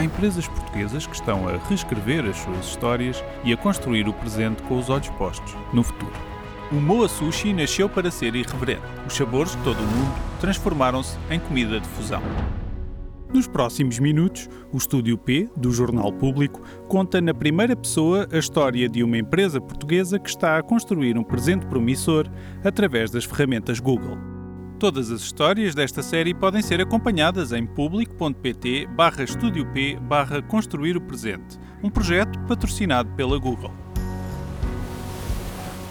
Há empresas portuguesas que estão a reescrever as suas histórias e a construir o presente com os olhos postos no futuro. O Moa Sushi nasceu para ser irreverente. Os sabores de todo o mundo transformaram-se em comida de fusão. Nos próximos minutos, o Estúdio P, do Jornal Público, conta na primeira pessoa a história de uma empresa portuguesa que está a construir um presente promissor através das ferramentas Google. Todas as histórias desta série podem ser acompanhadas em público.pt barra Estúdio P barra Construir o Presente, um projeto patrocinado pela Google.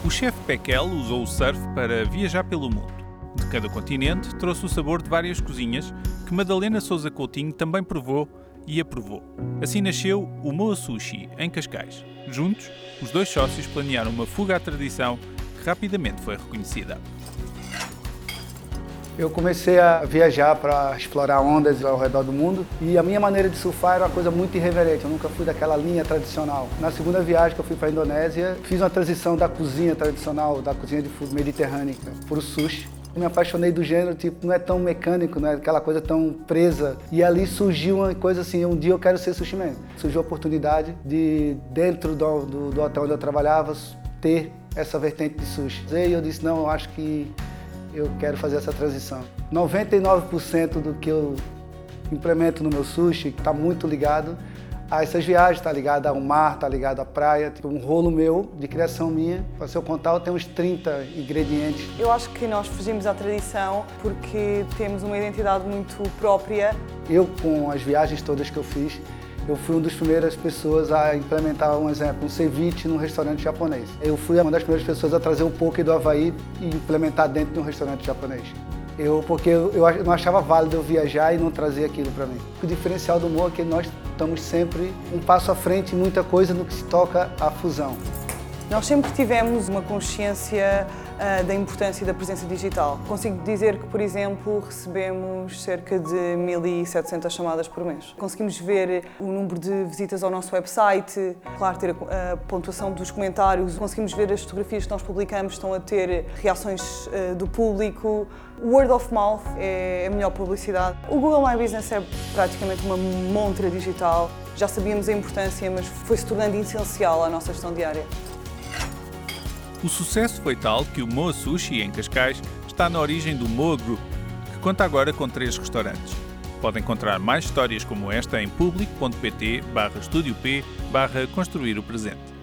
O chefe Pekel usou o surf para viajar pelo mundo. De cada continente, trouxe o sabor de várias cozinhas que Madalena Souza Coutinho também provou e aprovou. Assim nasceu o Moa Sushi, em Cascais. Juntos, os dois sócios planearam uma fuga à tradição que rapidamente foi reconhecida. Eu comecei a viajar para explorar ondas ao redor do mundo e a minha maneira de surfar era uma coisa muito irreverente. Eu nunca fui daquela linha tradicional. Na segunda viagem que eu fui para a Indonésia, fiz uma transição da cozinha tradicional, da cozinha de mediterrânea, para o sushi. me apaixonei do gênero, tipo, não é tão mecânico, não é aquela coisa tão presa. E ali surgiu uma coisa assim, um dia eu quero ser sushi man. Surgiu a oportunidade de, dentro do, do, do hotel onde eu trabalhava, ter essa vertente de sushi. E eu disse, não, eu acho que eu quero fazer essa transição. 99% do que eu implemento no meu sushi está muito ligado a essas viagens, está ligado ao mar, está ligado à praia, um rolo meu, de criação minha. Para se eu contar, eu tenho uns 30 ingredientes. Eu acho que nós fugimos à tradição porque temos uma identidade muito própria. Eu, com as viagens todas que eu fiz, eu fui uma das primeiras pessoas a implementar, um exemplo, um ceviche num restaurante japonês. Eu fui uma das primeiras pessoas a trazer o poke do Havaí e implementar dentro de um restaurante japonês. Eu, porque eu, não achava válido eu viajar e não trazer aquilo para mim. O diferencial do Moa é que nós estamos sempre um passo à frente em muita coisa no que se toca à fusão. Nós sempre tivemos uma consciência da importância da presença digital. Consigo dizer que, por exemplo, recebemos cerca de 1.700 chamadas por mês. Conseguimos ver o número de visitas ao nosso website, claro, ter a, pontuação dos comentários, conseguimos ver as fotografias que nós publicamos, estão a ter reações uh, do público. Word of mouth é a melhor publicidade. O Google My Business é praticamente uma montra digital. Já sabíamos a importância, mas foi se tornando essencial à nossa gestão diária. O sucesso foi tal que o Moa Sushi, em Cascais, está na origem do Moa Group, que conta agora com três restaurantes. Pode encontrar mais histórias como esta em público.pt barra P barra Construir o Presente.